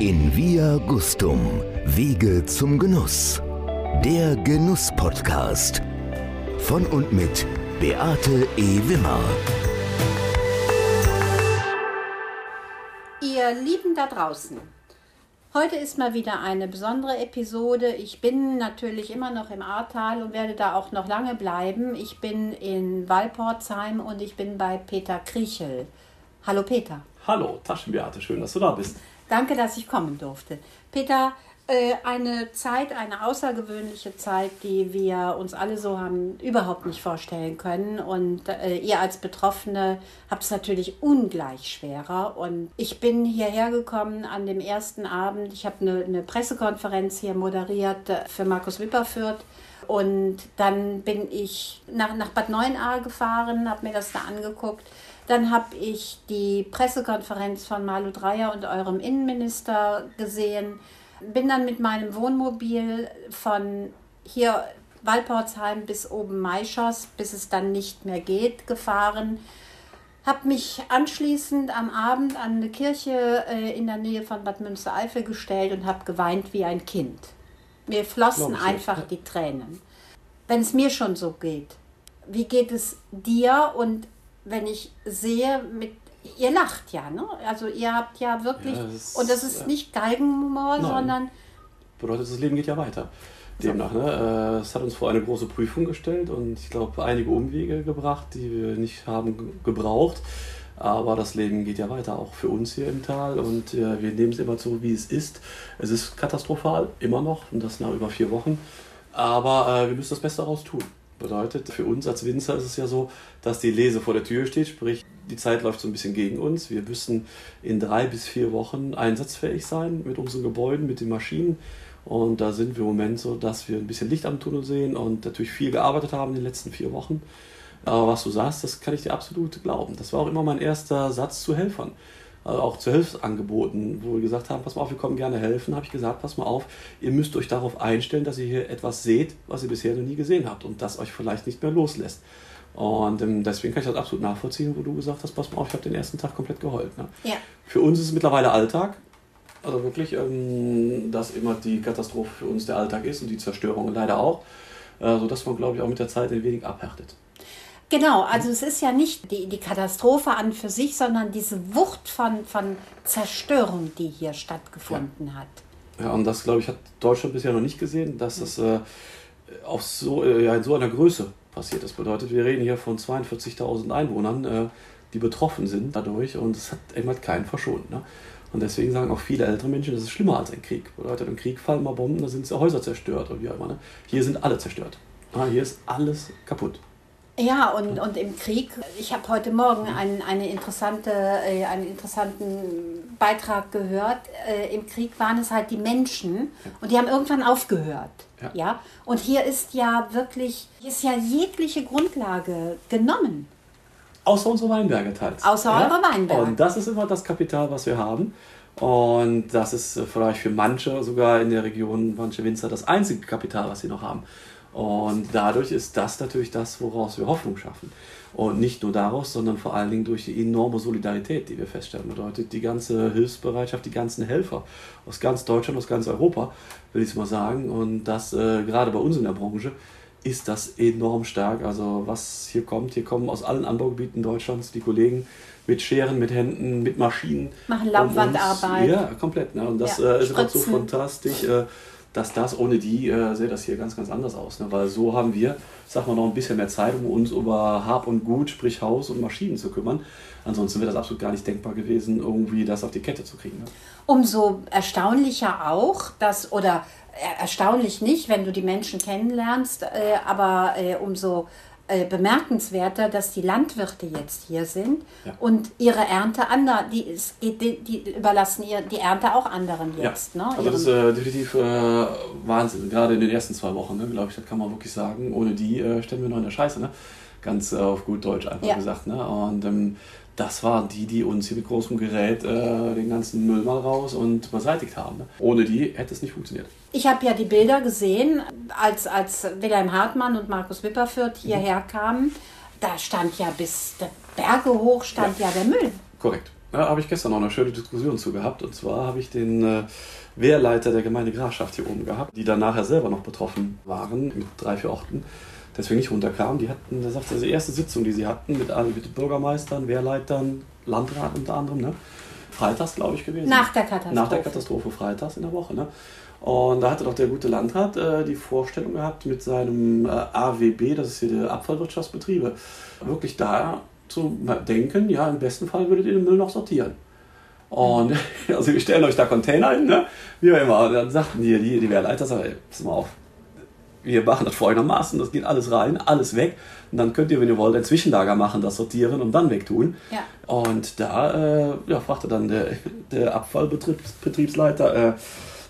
In Via Gustum, Wege zum Genuss. Der Genuss-Podcast. Von und mit Beate E. Wimmer. Ihr Lieben da draußen, heute ist mal wieder eine besondere Episode. Ich bin natürlich immer noch im Ahrtal und werde da auch noch lange bleiben. Ich bin in Walportsheim und ich bin bei Peter Kriechel. Hallo Peter. Hallo, Taschenbeate, schön, dass du da bist. Danke, dass ich kommen durfte. Peter, äh, eine Zeit, eine außergewöhnliche Zeit, die wir uns alle so haben überhaupt nicht vorstellen können. Und äh, ihr als Betroffene habt es natürlich ungleich schwerer. Und ich bin hierher gekommen an dem ersten Abend. Ich habe eine, eine Pressekonferenz hier moderiert äh, für Markus Wipperfürth. Und dann bin ich nach, nach Bad Neuenahr gefahren, habe mir das da angeguckt. Dann habe ich die Pressekonferenz von Malu Dreyer und eurem Innenminister gesehen. Bin dann mit meinem Wohnmobil von hier Walportsheim bis oben Maischoss, bis es dann nicht mehr geht, gefahren. Habe mich anschließend am Abend an eine Kirche äh, in der Nähe von Bad Münstereifel gestellt und habe geweint wie ein Kind. Mir flossen einfach die Tränen. Wenn es mir schon so geht, wie geht es dir und wenn ich sehe, mit ihr lacht ja, ne? Also ihr habt ja wirklich, ja, das und das ist ja. nicht Galgenhumor, sondern. Bedeutet, das Leben geht ja weiter. Demnach, ne? Äh, es hat uns vor eine große Prüfung gestellt und ich glaube, einige Umwege gebracht, die wir nicht haben gebraucht. Aber das Leben geht ja weiter, auch für uns hier im Tal. Und äh, wir nehmen es immer so, wie es ist. Es ist katastrophal, immer noch, und das nach über vier Wochen. Aber äh, wir müssen das Beste daraus tun. Bedeutet, für uns als Winzer ist es ja so, dass die Lese vor der Tür steht, sprich, die Zeit läuft so ein bisschen gegen uns. Wir müssen in drei bis vier Wochen einsatzfähig sein mit unseren Gebäuden, mit den Maschinen. Und da sind wir im Moment so, dass wir ein bisschen Licht am Tunnel sehen und natürlich viel gearbeitet haben in den letzten vier Wochen. Aber was du sagst, das kann ich dir absolut glauben. Das war auch immer mein erster Satz zu Helfern also auch zu Hilfsangeboten, wo wir gesagt haben, pass mal auf, wir kommen gerne helfen, habe ich gesagt, pass mal auf, ihr müsst euch darauf einstellen, dass ihr hier etwas seht, was ihr bisher noch nie gesehen habt und das euch vielleicht nicht mehr loslässt. Und ähm, deswegen kann ich das absolut nachvollziehen, wo du gesagt hast, pass mal auf, ich habe den ersten Tag komplett geheult. Ne? Ja. Für uns ist es mittlerweile Alltag. Also wirklich, ähm, dass immer die Katastrophe für uns der Alltag ist und die Zerstörung leider auch. Äh, sodass man, glaube ich, auch mit der Zeit ein wenig abhärtet. Genau, also es ist ja nicht die, die Katastrophe an für sich, sondern diese Wucht von, von Zerstörung, die hier stattgefunden ja. hat. Ja, und das, glaube ich, hat Deutschland bisher noch nicht gesehen, dass es äh, auf so, äh, ja, in so einer Größe passiert. Das bedeutet, wir reden hier von 42.000 Einwohnern, äh, die betroffen sind dadurch und es hat eben halt keinen verschont. Ne? Und deswegen sagen auch viele ältere Menschen, das ist schlimmer als ein Krieg. Bedeutet, im Krieg fallen mal Bomben, da sind Häuser zerstört und wie auch immer. Ne? Hier sind alle zerstört. Ah, hier ist alles kaputt. Ja, und, und im Krieg, ich habe heute Morgen einen, eine interessante, äh, einen interessanten Beitrag gehört. Äh, Im Krieg waren es halt die Menschen und die haben irgendwann aufgehört. Ja. ja. Und hier ist ja wirklich, hier ist ja jegliche Grundlage genommen. Außer unsere Weinberge teils. Außer ja? eure Weinberge. Und das ist immer das Kapital, was wir haben. Und das ist vielleicht für manche sogar in der Region, manche Winzer, das einzige Kapital, was sie noch haben. Und dadurch ist das natürlich das, woraus wir Hoffnung schaffen. Und nicht nur daraus, sondern vor allen Dingen durch die enorme Solidarität, die wir feststellen. Bedeutet die ganze Hilfsbereitschaft, die ganzen Helfer aus ganz Deutschland, aus ganz Europa, will ich es mal sagen. Und das äh, gerade bei uns in der Branche ist das enorm stark. Also was hier kommt, hier kommen aus allen Anbaugebieten Deutschlands die Kollegen mit Scheren, mit Händen, mit Maschinen. Machen Laubwandarbeit. Ja, komplett. Ne? Und das ja, äh, ist einfach so fantastisch. Äh, dass das ohne die äh, sähe das hier ganz, ganz anders aus. Ne? Weil so haben wir, sag mal, noch ein bisschen mehr Zeit, um uns über Hab und Gut, sprich Haus und Maschinen zu kümmern. Ansonsten wäre das absolut gar nicht denkbar gewesen, irgendwie das auf die Kette zu kriegen. Ne? Umso erstaunlicher auch, dass, oder erstaunlich nicht, wenn du die Menschen kennenlernst, äh, aber äh, umso äh, bemerkenswerter, dass die Landwirte jetzt hier sind ja. und ihre Ernte anderen, die, die, die, überlassen ihr, die Ernte auch anderen jetzt. Ja. Ne? Also das ist äh, definitiv äh, Wahnsinn, gerade in den ersten zwei Wochen, ne, glaube ich, das kann man wirklich sagen. Ohne die äh, stellen wir noch in der Scheiße, ne? ganz äh, auf gut Deutsch einfach ja. gesagt. Ne? Und ähm, das waren die, die uns hier mit großem Gerät äh, den ganzen Müll mal raus und beseitigt haben. Ne? Ohne die hätte es nicht funktioniert. Ich habe ja die Bilder gesehen, als, als Wilhelm Hartmann und Markus Wipperfürth hierher mhm. kamen. Da stand ja bis Berge hoch stand ja, ja der Müll. Korrekt. Da habe ich gestern noch eine schöne Diskussion zu gehabt. Und zwar habe ich den äh, Wehrleiter der Gemeinde Grafschaft hier oben gehabt, die dann nachher selber noch betroffen waren mit drei, vier Orten. Deswegen nicht runterkamen. Die hatten, sagt, das ist die erste Sitzung, die sie hatten mit, allen- mit Bürgermeistern, Wehrleitern, Landrat unter anderem. Ne? Freitags, glaube ich, gewesen. Nach der Katastrophe. Nach der Katastrophe, freitags in der Woche. Ne? Und da hatte doch der gute Landrat äh, die Vorstellung gehabt, mit seinem äh, AWB, das ist hier der Abfallwirtschaftsbetriebe, wirklich da zu denken, ja, im besten Fall würdet ihr den Müll noch sortieren. Und also wir stellen euch da Container hin, ne? wie auch immer. Und dann sagten die, die, die Wehrleiter, sagen, ey, pass mal auf, wir machen das folgendermaßen, das geht alles rein, alles weg. Und dann könnt ihr, wenn ihr wollt, ein Zwischenlager machen, das sortieren und dann wegtun. Ja. Und da äh, ja, fragte dann der, der Abfallbetriebsleiter, äh,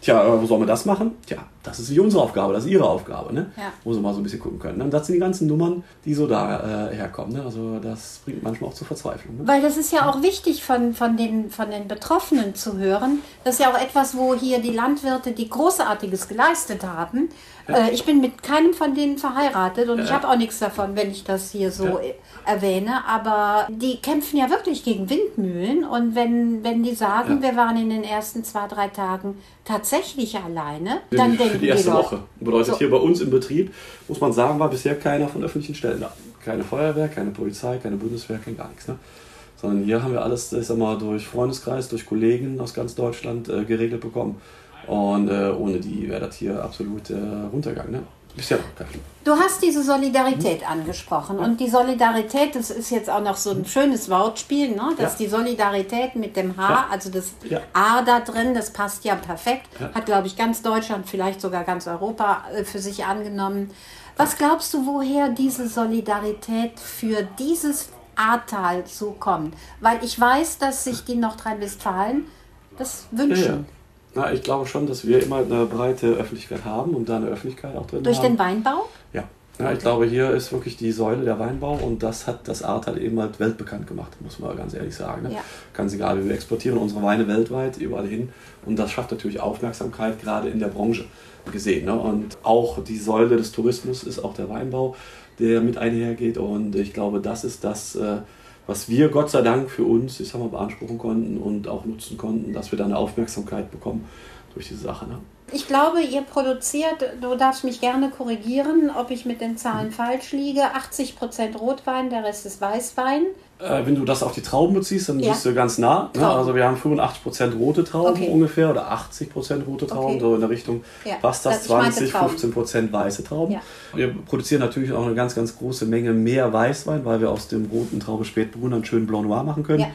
tja, äh, wo sollen wir das machen? Tja, das ist nicht unsere Aufgabe, das ist ihre Aufgabe, ne? Ja. Wo sie mal so ein bisschen gucken können. ne? Und das sind die ganzen Nummern, die so da äh, herkommen. Ne? Also das bringt manchmal auch zur Verzweiflung. Ne? Weil das ist ja auch wichtig von, von, den, von den Betroffenen zu hören. Das ist ja auch etwas, wo hier die Landwirte, die Großartiges geleistet haben. Äh, ich bin mit keinem von denen verheiratet und ich Ja. habe auch nichts davon, wenn ich das hier so Ja. äh, erwähne. Aber die kämpfen ja wirklich gegen Windmühlen. Und wenn, wenn die sagen, Ja. wir waren in den ersten zwei, drei Tagen tatsächlich alleine, dann für die erste Leute, Woche. Bedeutet So. hier bei uns im Betrieb, muss man sagen, war bisher keiner von öffentlichen Stellen da. Keine Feuerwehr, keine Polizei, keine Bundeswehr, kein gar nichts. Ne? Sondern hier haben wir alles, ich sag mal, durch Freundeskreis, durch Kollegen aus ganz Deutschland äh, geregelt bekommen. Und äh, ohne die wäre das hier absolut äh, runtergegangen. Ne? Du hast diese Solidarität angesprochen und die Solidarität, das ist jetzt auch noch so ein schönes Wortspiel, ne? dass Ja. die Solidarität mit dem H, Ja. also das Ja. A da drin, das passt ja perfekt, hat glaube ich ganz Deutschland, vielleicht sogar ganz Europa äh, für sich angenommen. Was glaubst du, woher diese Solidarität für dieses Ahrtal so kommt? Weil ich weiß, dass sich die Nordrhein-Westfalen das wünschen. Na, ich glaube schon, dass wir immer eine breite Öffentlichkeit haben und da eine Öffentlichkeit auch drin Durch haben. den Weinbau? Ja. ja, ich glaube, hier ist wirklich die Säule der Weinbau und das hat das Ahrtal eben halt weltbekannt gemacht, muss man ganz ehrlich sagen. Ne? Ja. Ganz egal, wir exportieren unsere Weine weltweit, überall hin und das schafft natürlich Aufmerksamkeit, gerade in der Branche gesehen. Ne? Und auch die Säule des Tourismus ist auch der Weinbau, der mit einhergeht und ich glaube, das ist das, äh, was wir Gott sei Dank für uns, ich sag mal, beanspruchen konnten und auch nutzen konnten, dass wir da eine Aufmerksamkeit bekommen durch diese Sache. Ne? Ich glaube, ihr produziert, du darfst mich gerne korrigieren, ob ich mit den Zahlen falsch liege, 80% Rotwein, der Rest ist Weißwein. Äh, wenn du das auf die Trauben beziehst, dann Ja. bist du ganz nah. Ne? Also wir haben 85% rote Trauben Okay. ungefähr oder 80% rote Trauben, Okay. so in der Richtung Ja, passt das, das- ich meinte 20, Trauben. 15% weiße Trauben. Ja. Wir produzieren natürlich auch eine ganz, ganz große Menge mehr Weißwein, weil wir aus dem roten Traube Spätburgunder einen schönen Blanc Noir machen können.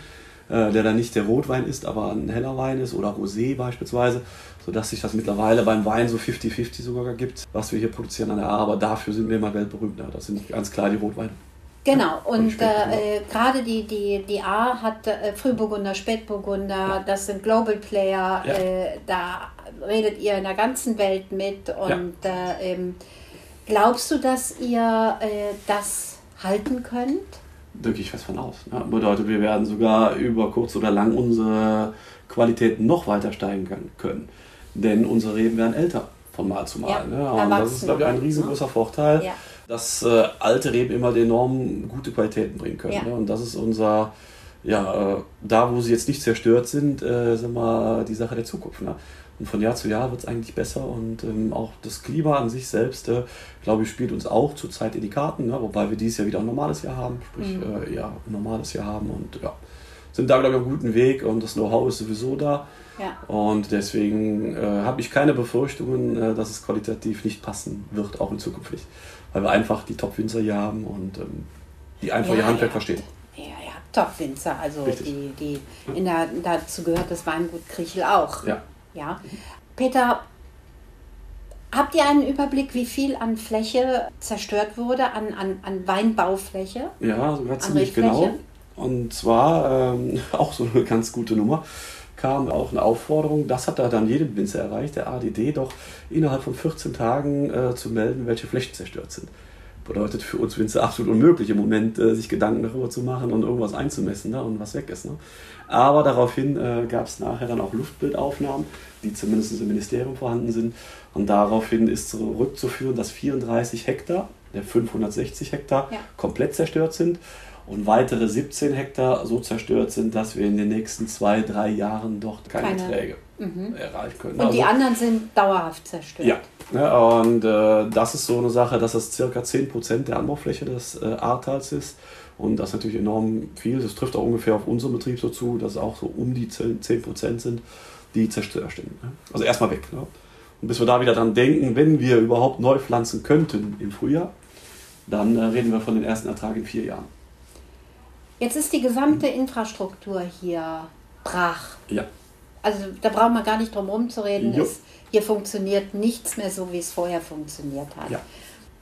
Äh, der dann nicht der Rotwein ist, aber ein heller Wein ist oder Rosé beispielsweise, sodass sich das mittlerweile beim Wein so 50-50 sogar gibt, was wir hier produzieren an der A. Aber dafür sind wir immer weltberühmt. Ja, das sind ganz klar die Rotweine. Genau, und äh, äh, gerade die, die, die A hat äh, Frühburgunder, Spätburgunder, das sind Global Player, Ja. äh, da redet ihr in der ganzen Welt mit und äh, ähm, glaubst du, dass ihr äh, das halten könnt? Da gehe ich fest von aus. Ne? Bedeutet, wir werden sogar über kurz oder lang unsere Qualitäten noch weiter steigen können. Denn unsere Reben werden älter von Mal zu Mal. Ja, ne? Und das ist, glaube ich, ein riesengroßer Vorteil, Ja. Dass äh, alte Reben immer enorm gute Qualitäten bringen können. Ja. Ne? Und das ist unser, ja, äh, da wo sie jetzt nicht zerstört sind, äh, sind wir die Sache der Zukunft. Ne? Und von Jahr zu Jahr wird es eigentlich besser und ähm, auch das Klima an sich selbst, äh, glaube ich, spielt uns auch zurzeit in die Karten, ne? wobei wir dieses Jahr wieder ein normales Jahr haben, sprich Mhm. äh, ja, ein normales Jahr haben und ja, sind da, glaube ich, auf einem guten Weg und das Know-how ist sowieso da. Ja. Und deswegen äh, habe ich keine Befürchtungen, äh, dass es qualitativ nicht passen wird, auch in Zukunft nicht. Weil wir einfach die Top-Winzer hier haben und ähm, die einfach ihr Ja, Handwerk ja. verstehen. Ja, ja, Top-Winzer, also Richtig. die, die in der, dazu gehört das Weingut Kriechel auch. Ja. Ja. Peter, habt ihr einen Überblick, wie viel an Fläche zerstört wurde, an, an, an Weinbaufläche? Ja, sogar ziemlich genau. Und zwar ähm, auch so eine ganz gute Nummer kam auch eine Aufforderung, das hat da dann jedem Winzer erreicht, der ADD, doch innerhalb von 14 Tagen äh, zu melden, welche Flächen zerstört sind. Bedeutet für uns Winzer absolut unmöglich im Moment, äh, sich Gedanken darüber zu machen und irgendwas einzumessen ne, und was weg ist. Ne. Aber daraufhin äh, gab es nachher dann auch Luftbildaufnahmen, die zumindest im Ministerium vorhanden sind. Und daraufhin ist zurückzuführen, dass 34 Hektar der 560 Hektar Ja. komplett zerstört sind und weitere 17 Hektar so zerstört sind, dass wir in den nächsten zwei, drei Jahren dort keine, keine. Erträge mhm. erreichen können. Und also, die anderen sind dauerhaft zerstört. Ja, ja und äh, das ist so eine Sache, dass das circa 10% der Anbaufläche des äh, Ahrtals ist. Und das ist natürlich enorm viel. Das trifft auch ungefähr auf unseren Betrieb so zu, dass es auch so um die 10% sind, die zerstört sind. Ne? Also erstmal weg. Ne? Und bis wir da wieder dran denken, wenn wir überhaupt neu pflanzen könnten im Frühjahr, dann äh, reden wir von den ersten Ertrag in vier Jahren. Jetzt ist die gesamte Infrastruktur hier brach. Ja. Also da brauchen wir gar nicht drum herum zu reden. Es, hier funktioniert nichts mehr so, wie es vorher funktioniert hat. Ja.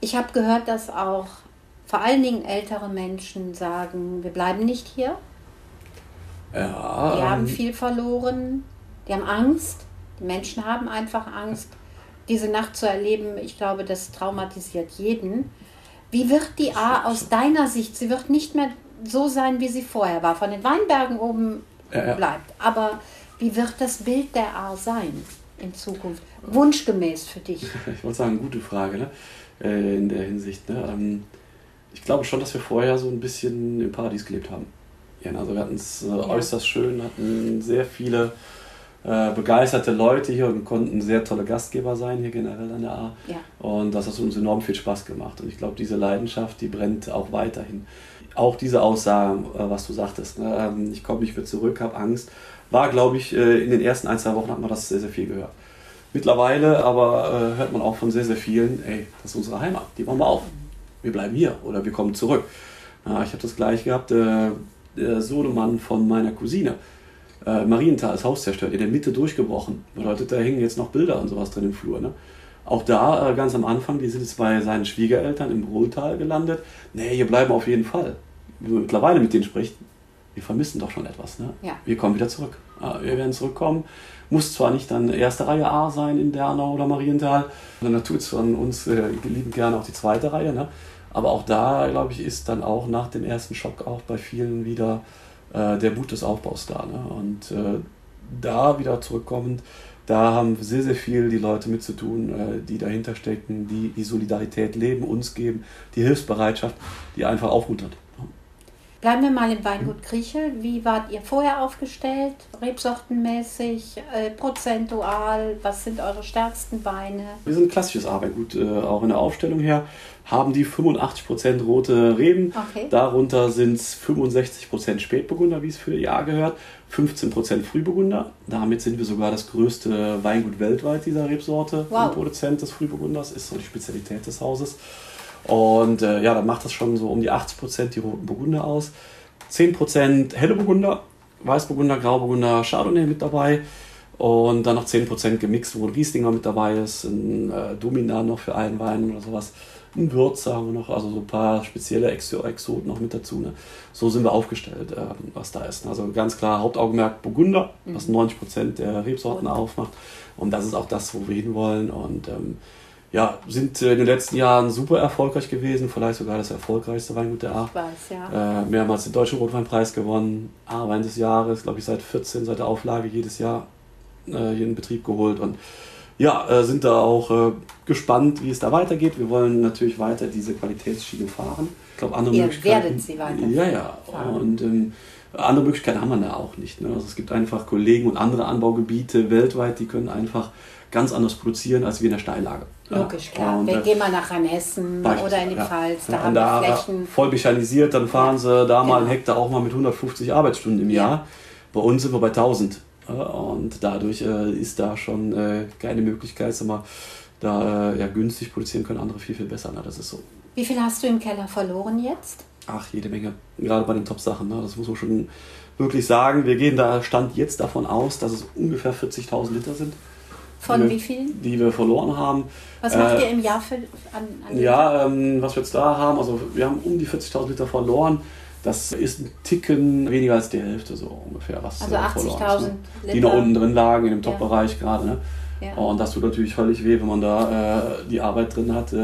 Ich habe gehört, dass auch vor allen Dingen ältere Menschen sagen, wir bleiben nicht hier. Ja, die haben ähm, viel verloren, die haben Angst. Die Menschen haben einfach Angst, diese Nacht zu erleben. Ich glaube, das traumatisiert jeden. Wie wird die A aus deiner Sicht, sie wird nicht mehr so sein, wie sie vorher war. Von den Weinbergen oben ja, ja. bleibt. Aber wie wird das Bild der A sein in Zukunft? Wunschgemäß für dich? Ich wollte sagen, gute Frage ne? Äh, in der Hinsicht. Ne? Ähm, ich glaube schon, dass wir vorher so ein bisschen im Paradies gelebt haben. Ja, also wir hatten es äh, äußerst schön, hatten sehr viele äh, begeisterte Leute hier und konnten sehr tolle Gastgeber sein hier generell an der A. Ja. Und das hat uns enorm viel Spaß gemacht. Und ich glaube, diese Leidenschaft, die brennt auch weiterhin. Auch diese Aussage, äh, was du sagtest, ne? Ähm, ich komme nicht mehr zurück, habe Angst, war, glaube ich, äh, in den ersten ein, zwei Wochen hat man das sehr, sehr viel gehört. Mittlerweile aber hört man auch von sehr, sehr vielen, ey, das ist unsere Heimat, die wollen wir auf. Wir bleiben hier oder wir kommen zurück. ich habe das gleich gehabt, der Sohnemann von meiner Cousine, äh, Marienthal, das Haus zerstört, in der Mitte durchgebrochen. Bedeutet, da hängen jetzt noch Bilder und sowas drin im Flur. Ne? Auch da, äh, ganz am Anfang, die sind jetzt bei seinen Schwiegereltern im Ruhrtal gelandet. Nee, hier bleiben auf jeden Fall. Wenn man mittlerweile mit denen spricht, wir vermissen doch schon etwas. Ne? Ja. Wir kommen wieder zurück. Wir werden zurückkommen. Muss zwar nicht dann erste Reihe A sein in Dernau oder Marienthal, sondern tut es von uns äh, lieben gerne auch die zweite Reihe. Ne? Aber auch da, glaube ich, ist dann auch nach dem ersten Schock auch bei vielen wieder äh, der Mut des Aufbaus da. Ne? Und äh, da wieder zurückkommend, da haben sehr, sehr viel die Leute mit zu tun, äh, die dahinter stecken, die die Solidarität leben, uns geben, die Hilfsbereitschaft, die einfach aufmuntert. Bleiben wir mal im Weingut Kriechel. Wie wart ihr vorher aufgestellt? Rebsortenmäßig, äh, prozentual? Was sind eure stärksten Weine? Wir sind ein klassisches Weingut, äh, auch in der Aufstellung her. Haben die 85% rote Reben. Okay. Darunter sind es 65% Spätburgunder, wie es für Jahr gehört. 15% Frühburgunder. Damit sind wir sogar das größte Weingut weltweit dieser Rebsorte. Wow. Produzent des Frühburgunders ist so die Spezialität des Hauses. Und äh, ja, dann macht das schon so um die 80% die roten Burgunder aus. 10% helle Burgunder, Weißburgunder, Grauburgunder, Chardonnay mit dabei. Und dann noch 10% gemixt, wo ein Rieslinger mit dabei ist, ein äh, Domina noch für einen Wein oder sowas. Ein Würzer haben wir noch, also so ein paar spezielle Exoten noch mit dazu. Ne? So sind wir aufgestellt, äh, was da ist. Also ganz klar Hauptaugenmerk Burgunder, mhm. was 90% der Rebsorten aufmacht. Und das ist auch das, wo wir hinwollen. Und ähm, ja, sind in den letzten Jahren super erfolgreich gewesen, vielleicht sogar das erfolgreichste Weingut der A. Ich weiß, ja. Äh, mehrmals den Deutschen Rotweinpreis gewonnen, A-Wein des Jahres, glaube ich, seit 14, seit der Auflage jedes Jahr äh, hier in Betrieb geholt und ja, äh, sind da auch äh, gespannt, wie es da weitergeht. Wir wollen natürlich weiter diese Qualitätsschiene fahren. Ich glaube, andere Ihr Möglichkeiten. werdet sie weiter. Ja, ja. Fahren. Und ähm, andere Möglichkeiten haben wir da auch nicht. Ne? Also es gibt einfach Kollegen und andere Anbaugebiete weltweit, die können einfach ganz anders produzieren als wir in der Steillage. Logisch, klar. Und, wir äh, gehen mal nach Rheinhessen oder in die. Pfalz, da haben wir Flächen. Voll mechanisiert, dann fahren sie da mal genau. einen Hektar auch mal mit 150 Arbeitsstunden im Jahr. Bei uns sind wir bei 1000. Und dadurch äh, ist da schon äh, keine Möglichkeit, sag mal, da ja, günstig produzieren können andere viel, viel besser. Ne? Das ist so. Wie viel hast du im Keller verloren jetzt? Ach, jede Menge. Gerade bei den Top-Sachen. Ne? Das muss man schon wirklich sagen. Wir gehen da Stand jetzt davon aus, dass es ungefähr 40.000 Liter sind. Von wie vielen? Die wir verloren haben. Was macht äh, ihr im Jahr für, an, an Ja, ähm, was wir jetzt da haben, also wir haben um die 40.000 Liter verloren. Das ist ein Ticken weniger als die Hälfte so ungefähr, was also 80.000 ne? Die noch unten drin lagen, in dem Top-Bereich ja. gerade. Ne? Ja. Und das tut natürlich völlig weh, wenn man da äh, die Arbeit drin hat. Äh,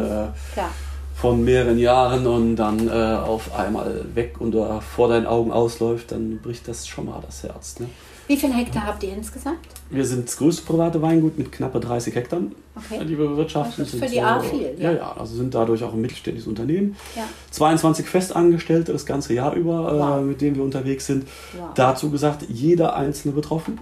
Klar. von mehreren Jahren und dann äh, auf einmal weg und uh, vor deinen Augen ausläuft, dann bricht das schon mal das Herz. Ne? Wie viele Hektar habt ihr insgesamt? Wir sind das größte private Weingut mit knappe 30 Hektar, okay. die wir bewirtschaften. Das ist für die A viel. Ja. ja, ja, also sind dadurch auch ein mittelständisches Unternehmen. Ja. 22 Festangestellte das ganze Jahr über, äh, wow. äh, mit denen wir unterwegs sind. Wow. Dazu gesagt, jeder Einzelne betroffen.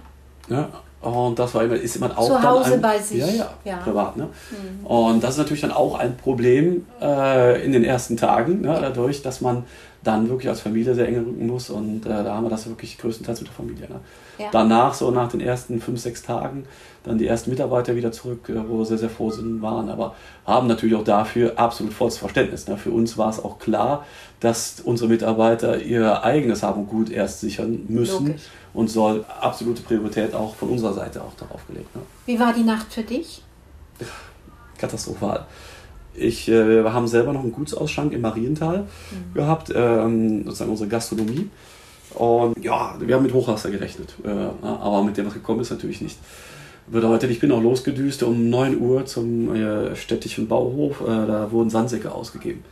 Ja, und das war immer, ist immer auch Zu Hause ein, bei sich. Ja, ja, ja. privat. Ne? Mhm. Und das ist natürlich dann auch ein Problem äh, in den ersten Tagen, ne? dadurch, dass man dann wirklich als Familie sehr eng rücken muss. Und äh, da haben wir das wirklich größtenteils mit der Familie. Ne? Ja. Danach, so nach den ersten fünf, sechs Tagen, dann die ersten Mitarbeiter wieder zurück, äh, wo wir sehr, sehr froh sind, waren. Aber haben natürlich auch dafür absolut volles Verständnis. Ne? Für uns war es auch klar, dass unsere Mitarbeiter ihr eigenes Haben und Gut erst sichern müssen. Logisch. Und soll absolute Priorität auch von unserer Seite auch darauf gelegt. Ne? Wie war die Nacht für dich? Katastrophal. Ich, äh, wir haben selber noch einen Gutsausschank im Mariental mhm. gehabt, ähm, sozusagen unsere Gastronomie. Und ja, wir haben mit Hochwasser gerechnet, äh, aber mit dem, was gekommen ist, natürlich nicht. Bedeutet, ich bin auch losgedüst um 9 Uhr zum äh, städtischen Bauhof, äh, da wurden Sandsäcke ausgegeben.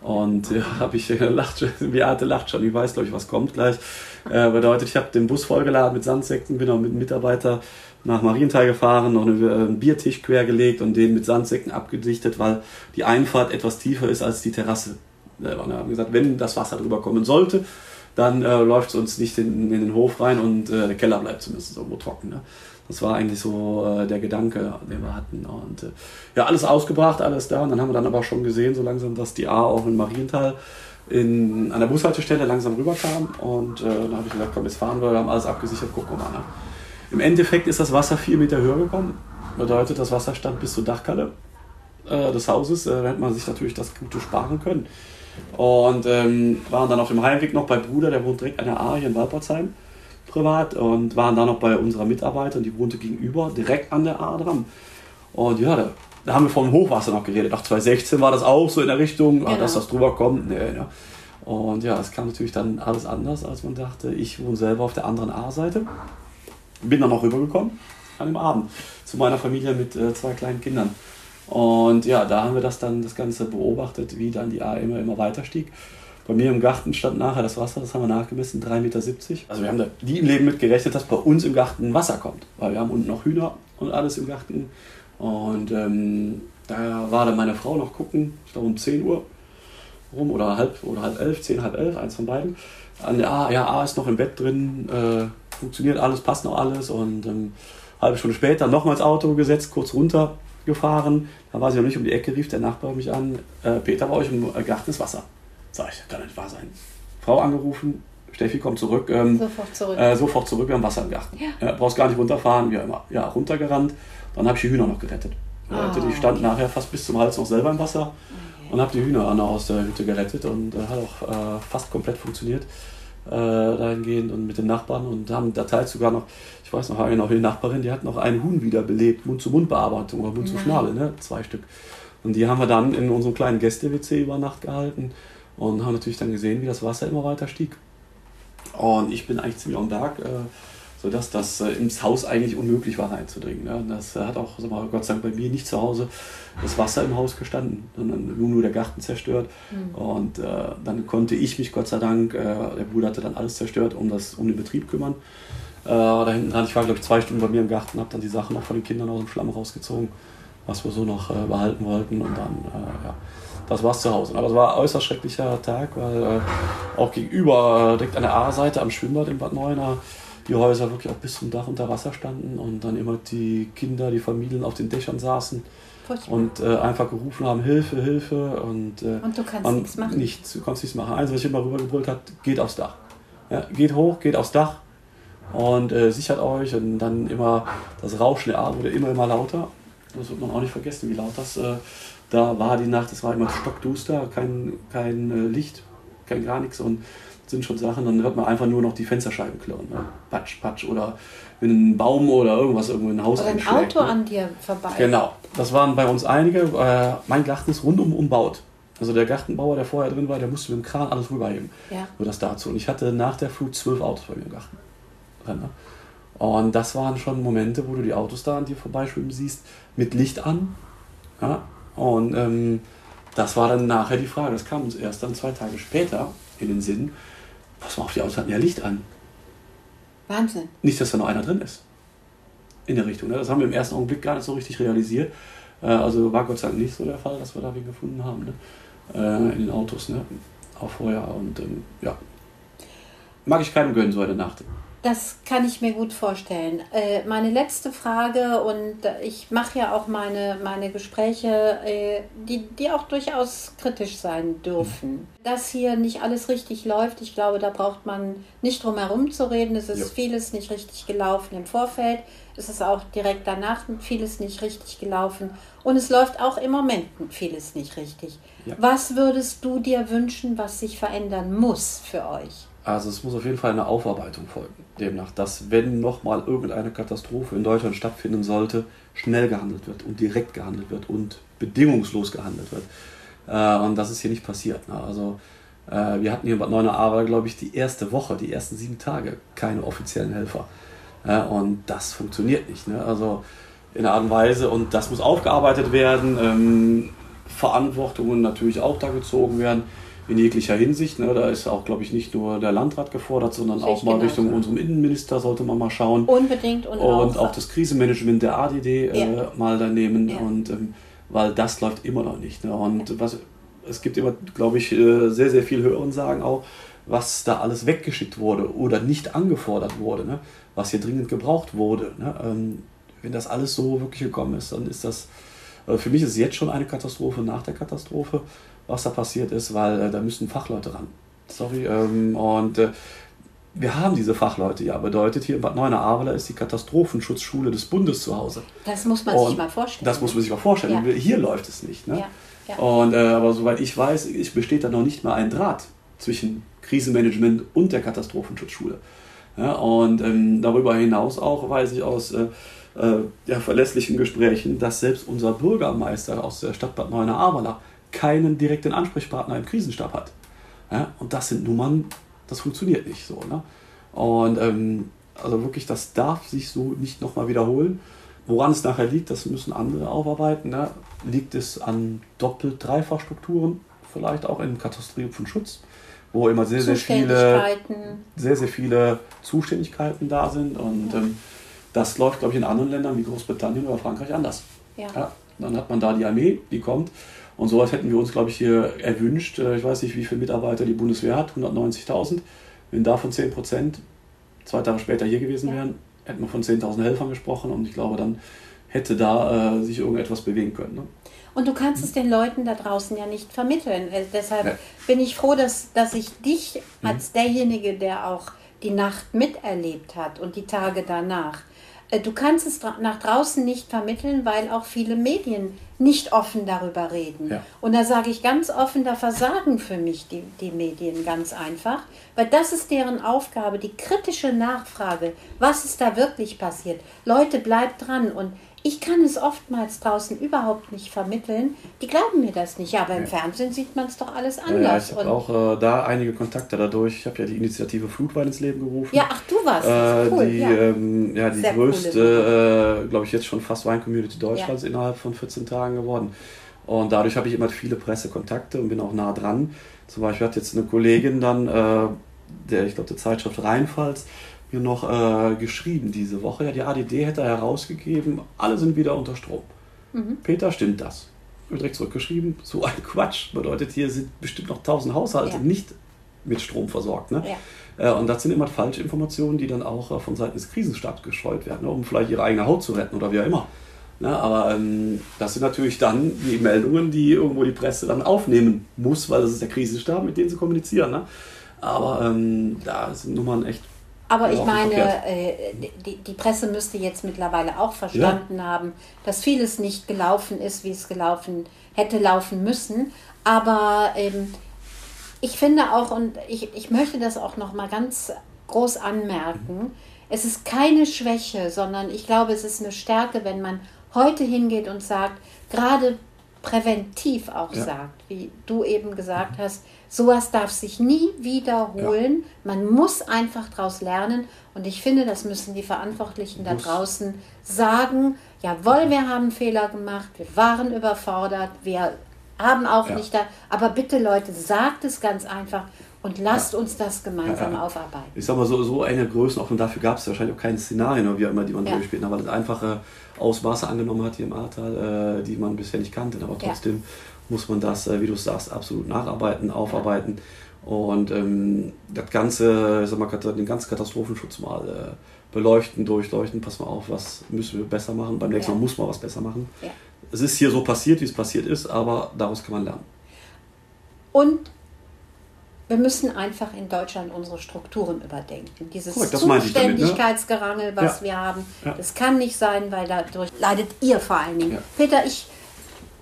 Und ja, habe ich gelacht, Beate lacht schon, ich weiß, glaube ich, was kommt gleich. Äh, bedeutet, ich habe den Bus vollgeladen mit Sandsäcken, bin auch mit einem Mitarbeiter nach Marienthal gefahren, noch einen Biertisch quergelegt und den mit Sandsäcken abgedichtet, weil die Einfahrt etwas tiefer ist als die Terrasse. Wir haben gesagt, wenn das Wasser drüber kommen sollte, dann äh, läuft es uns nicht in, in, den Hof rein und äh, der Keller bleibt zumindest irgendwo trocken. Ne? Das war eigentlich so äh, der Gedanke, den wir hatten. Und äh, ja, alles ausgebracht, alles da. Und dann haben wir dann aber schon gesehen, so langsam, dass die A auch in Marienthal in, an der Bushaltestelle langsam rüberkam. Und äh, dann habe ich gesagt, komm, jetzt fahren wir, wir haben alles abgesichert, gucken wir mal. Ne? Im Endeffekt ist das Wasser vier Meter höher gekommen. Bedeutet, das Wasser stand bis zur Dachkalle äh, des Hauses. da hätte man sich natürlich das Gute sparen können. Und ähm, waren dann auf dem Heimweg noch bei Bruder, der wohnt direkt an der A hier in Walpertsheim, privat. Und waren dann noch bei unserer Mitarbeiterin, die wohnte gegenüber, direkt an der A dran. Und ja, da, da haben wir vom Hochwasser noch geredet. Nach 2016 war das auch so in der Richtung, genau. dass das drüber kommt. Nee, ja. Und ja, es kam natürlich dann alles anders, als man dachte. Ich wohne selber auf der anderen A-Seite. Bin dann noch rübergekommen an dem Abend zu meiner Familie mit äh, zwei kleinen Kindern. Und ja, da haben wir das dann das Ganze beobachtet, wie dann die A immer, immer weiter stieg. Bei mir im Garten stand nachher das Wasser, das haben wir nachgemessen, 3,70 Meter. Also wir haben da die im Leben mit gerechnet, dass bei uns im Garten Wasser kommt. Weil wir haben unten noch Hühner und alles im Garten. Und ähm, da war dann meine Frau noch gucken, ich glaube um 10 Uhr rum oder halb oder halb elf, 10, halb elf, eins von beiden. An der A, ja, A ist noch im Bett drin, äh, funktioniert alles, passt noch alles. Und ähm, halbe Stunde später nochmals Auto gesetzt, kurz runter gefahren. Da war sie noch nicht um die Ecke, rief der Nachbar mich an. Äh, Peter, bei euch im Garten ist Wasser. Sag ich, kann nicht wahr sein. Frau angerufen, Steffi kommt zurück. Ähm, sofort zurück. Äh, sofort zurück, wir haben Wasser im Garten. Ja. Äh, brauchst gar nicht runterfahren, wie immer. Ja, runtergerannt. Dann habe ich die Hühner noch gerettet. Oh, die standen okay. nachher fast bis zum Hals noch selber im Wasser okay. und habe die Hühner aus der Hütte gerettet und äh, hat auch äh, fast komplett funktioniert äh, dahingehend und mit den Nachbarn und haben da teils sogar noch, ich weiß noch, noch eine Nachbarin, die hat noch einen Huhn wiederbelebt, Mund-zu-Mund-Bearbeitung oder Mund-zu-Schnabel, ne? zwei Stück. Und die haben wir dann in unserem kleinen Gäste-WC über Nacht gehalten und haben natürlich dann gesehen, wie das Wasser immer weiter stieg. Und ich bin eigentlich ziemlich am Tag, äh, sodass das äh, ins Haus eigentlich unmöglich war reinzudringen. Ne? Das hat auch, sag mal, Gott sei Dank bei mir nicht zu Hause das Wasser im Haus gestanden, sondern nur der Garten zerstört. Mhm. Und äh, dann konnte ich mich Gott sei Dank, äh, der Bruder hatte dann alles zerstört, um, das, um den Betrieb kümmern. Äh, da hinten dran, ich war glaube ich zwei Stunden bei mir im Garten, habe dann die Sachen noch von den Kindern aus dem Schlamm rausgezogen, was wir so noch äh, behalten wollten und dann, äh, ja, das war's zu Hause. Aber es war ein äußerst schrecklicher Tag, weil äh, auch gegenüber, direkt an der A-Seite am Schwimmbad in Bad Neuenahr, die Häuser wirklich auch bis zum Dach unter Wasser standen und dann immer die Kinder, die Familien auf den Dächern saßen Furchtbar. und äh, einfach gerufen haben, Hilfe, Hilfe. Und, äh, und du kannst nichts machen? Nichts, du kannst nichts machen. Eins, was ich immer rübergebrüllt habe, geht aufs Dach. Ja, geht hoch, geht aufs Dach und äh, sichert euch und dann immer das Rauschen der A wurde immer, immer lauter. Das wird man auch nicht vergessen, wie laut das äh, da war die Nacht. Es war immer stockduster, kein, kein äh, Licht, kein gar nichts und sind schon Sachen, dann hört man einfach nur noch die Fensterscheiben klirren. Ne? Patsch, patsch oder wenn ein Baum oder irgendwas irgendwo in ein Haus Oder ein Auto ne? an dir vorbei. Genau, das waren bei uns einige. Äh, mein Garten ist rundum umbaut. Also der Gartenbauer, der vorher drin war, der musste mit dem Kran alles rüberheben. Ja. Nur das dazu. Und ich hatte nach der Flut zwölf Autos bei mir im Garten. Ne? Und das waren schon Momente, wo du die Autos da an dir vorbeischwimmen siehst, mit Licht an. Ja? Und ähm, das war dann nachher die Frage. Das kam uns erst dann zwei Tage später in den Sinn. Mal auf, die Autos hatten ja Licht an. Wahnsinn. Nicht, dass da noch einer drin ist. In der Richtung. Ne? Das haben wir im ersten Augenblick gar nicht so richtig realisiert. Äh, also war Gott sei Dank nicht so der Fall, dass wir da wen gefunden haben. Ne? Äh, in den Autos. Ne? Auch vorher. Und ähm, ja. Mag ich keinem gönnen, so eine Nacht. Das kann ich mir gut vorstellen. Äh, meine letzte Frage, und ich mache ja auch meine, meine Gespräche, äh, die, die auch durchaus kritisch sein dürfen. Mhm. Dass hier nicht alles richtig läuft, ich glaube, da braucht man nicht drum herum zu reden. Es ist ja. vieles nicht richtig gelaufen im Vorfeld. Es ist auch direkt danach vieles nicht richtig gelaufen. Und es läuft auch im Moment vieles nicht richtig. Ja. Was würdest du dir wünschen, was sich verändern muss für euch? Also es muss auf jeden Fall eine Aufarbeitung folgen. Demnach, dass wenn nochmal irgendeine Katastrophe in Deutschland stattfinden sollte, schnell gehandelt wird und direkt gehandelt wird und bedingungslos gehandelt wird. Äh, und das ist hier nicht passiert. Ne? Also äh, wir hatten hier in Bad Neuenahr, glaube ich, die erste Woche, die ersten sieben Tage keine offiziellen Helfer. Äh, und das funktioniert nicht. Ne? Also in der Art und Weise und das muss aufgearbeitet werden. Ähm, Verantwortungen natürlich auch da gezogen werden in jeglicher Hinsicht. Ne? Da ist auch, glaube ich, nicht nur der Landrat gefordert, sondern Richtig auch mal genau Richtung so. unserem Innenminister sollte man mal schauen. Unbedingt und, und auch, das Krisenmanagement der ADD äh, ja. äh, mal da nehmen. Ja. Und ähm, weil das läuft immer noch nicht. Ne? Und ja. was es gibt immer, glaube ich, äh, sehr, sehr viel Hören sagen auch, was da alles weggeschickt wurde oder nicht angefordert wurde, ne? was hier dringend gebraucht wurde. Ne? Ähm, wenn das alles so wirklich gekommen ist, dann ist das, äh, für mich ist es jetzt schon eine Katastrophe nach der Katastrophe was da passiert ist, weil äh, da müssen Fachleute ran. Sorry. Ähm, und äh, wir haben diese Fachleute ja. Bedeutet, hier in Bad Neuenahr-Ahrweiler ist die Katastrophenschutzschule des Bundes zu Hause. Das muss man und sich mal vorstellen. Das muss man sich mal vorstellen. Ja. Hier läuft es nicht. Ne? Ja. Ja. Und, äh, aber soweit ich weiß, besteht da noch nicht mal ein Draht zwischen Krisenmanagement und der Katastrophenschutzschule. Ja, und ähm, darüber hinaus auch weiß ich aus äh, äh, ja, verlässlichen Gesprächen, dass selbst unser Bürgermeister aus der Stadt Bad Neuenahr-Ahrweiler keinen direkten Ansprechpartner im Krisenstab hat. Ja, und das sind Nummern, das funktioniert nicht so. Ne? Und ähm, also wirklich, das darf sich so nicht nochmal wiederholen. Woran es nachher liegt, das müssen andere aufarbeiten. Ne? Liegt es an Doppel-Dreifach-Strukturen, vielleicht auch im Katastrophenschutz, wo immer sehr, sehr viele, sehr, sehr viele Zuständigkeiten da sind. Und ja. ähm, das läuft, glaube ich, in anderen Ländern wie Großbritannien oder Frankreich anders. Ja. ja. Dann hat man da die Armee, die kommt, und sowas hätten wir uns, glaube ich, hier erwünscht. Äh, ich weiß nicht, wie viele Mitarbeiter die Bundeswehr hat, 190.000. Wenn davon 10 Prozent zwei Tage später hier gewesen wären, hätten wir von 10.000 Helfern gesprochen und ich glaube, dann hätte da äh, sich irgendetwas bewegen können. Ne? Und du kannst es den Leuten da draußen ja nicht vermitteln. Also deshalb ja. bin ich froh, dass, dass ich dich als mhm. derjenige, der auch die Nacht miterlebt hat und die Tage danach, äh, du kannst es nach draußen nicht vermitteln, weil auch viele Medien nicht offen darüber reden. Ja. Und da sage ich ganz offen, da versagen für mich die, die Medien ganz einfach, weil das ist deren Aufgabe, die kritische Nachfrage, was ist da wirklich passiert. Leute, bleibt dran und ich kann es oftmals draußen überhaupt nicht vermitteln. Die glauben mir das nicht. Aber im ja. Fernsehen sieht man es doch alles anders. Ja, ich habe auch äh, da einige Kontakte dadurch. Ich habe ja die Initiative Flutwein ins Leben gerufen. Ja, ach du warst. Äh, cool. Die, ja. Ähm, ja, die größte, äh, glaube ich, jetzt schon fast Wein-Community Deutschlands innerhalb von 14 Tagen geworden. Und dadurch habe ich immer viele Pressekontakte und bin auch nah dran. Zum Beispiel hat jetzt eine Kollegin dann, äh, der, ich glaube, der Zeitschrift Rheinpfalz, mir noch äh, geschrieben diese Woche. Ja, die ADD hätte herausgegeben, alle sind wieder unter Strom. Mhm. Peter, stimmt das? Ich direkt zurückgeschrieben, so ein Quatsch. Bedeutet, hier sind bestimmt noch tausend Haushalte ja. nicht mit Strom versorgt. Ne? Ja. Äh, und das sind immer falsche Informationen, die dann auch äh, von Seiten des Krisenstabs gestreut werden, ne? um vielleicht ihre eigene Haut zu retten oder wie auch immer. Ne? Aber ähm, das sind natürlich dann die Meldungen, die irgendwo die Presse dann aufnehmen muss, weil das ist der Krisenstab, mit dem sie kommunizieren. Ne? Aber ähm, da sind Nummern echt aber ich meine, äh, die, die, Presse müsste jetzt mittlerweile auch verstanden ja. haben, dass vieles nicht gelaufen ist, wie es gelaufen hätte laufen müssen. Aber ähm, ich finde auch, und ich, ich möchte das auch noch mal ganz groß anmerken, es ist keine Schwäche, sondern ich glaube, es ist eine Stärke, wenn man heute hingeht und sagt, gerade präventiv auch ja. sagt, wie du eben gesagt hast, sowas darf sich nie wiederholen. Ja. Man muss einfach daraus lernen. Und ich finde, das müssen die Verantwortlichen da draußen sagen. Jawohl, wir haben Fehler gemacht, wir waren überfordert, wir haben auch nicht da. Aber bitte Leute, sagt es ganz einfach und lasst uns das gemeinsam aufarbeiten. Ich sag mal, so, so eine Größenordnung, dafür gab es wahrscheinlich auch keine Szenarien, wie immer, die man Ja. durchspielt hat, weil das einfache Ausmaße angenommen hat hier im Ahrtal, äh, die man bisher nicht kannte. Aber Ja. trotzdem muss man das, äh, wie du sagst, absolut nacharbeiten, aufarbeiten und ähm, das ganze, ich sag mal, den ganzen Katastrophenschutz mal äh, beleuchten, durchleuchten. Pass mal auf, was müssen wir besser machen. Beim nächsten Ja. Mal muss man was besser machen. Ja. Es ist hier so passiert, wie es passiert ist, aber daraus kann man lernen. Und wir müssen einfach in Deutschland unsere Strukturen überdenken. Dieses damit, ne? Zuständigkeitsgerangel, was Ja. wir haben, Ja. das kann nicht sein, weil dadurch leidet ihr vor allen Dingen. Ja. Mhm. Peter, ich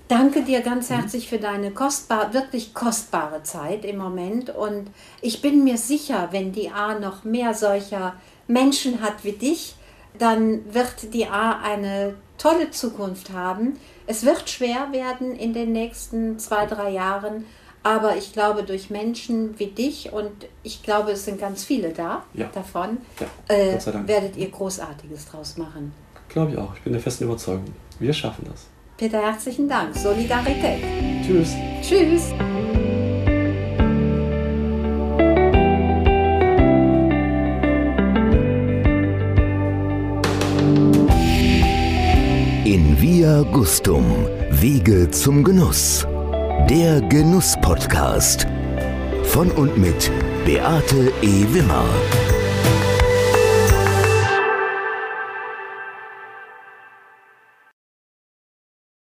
danke dir ganz herzlich für deine kostbar, wirklich kostbare Zeit im Moment. Und ich bin mir sicher, wenn die A noch mehr solcher Menschen hat wie dich, dann wird die A eine tolle Zukunft haben. Es wird schwer werden in den nächsten zwei, drei Jahren, aber ich glaube, durch Menschen wie dich und ich glaube, es sind ganz viele da Ja. davon, Ja, äh, Gott sei Dank. werdet ihr Großartiges draus machen. Glaube ich auch. Ich bin der festen Überzeugung. Wir schaffen das. Peter, herzlichen Dank. Solidarität. Tschüss. Tschüss. In Via Gustum, Wege zum Genuss. Der Genuss-Podcast. Von und mit Beate E. Wimmer.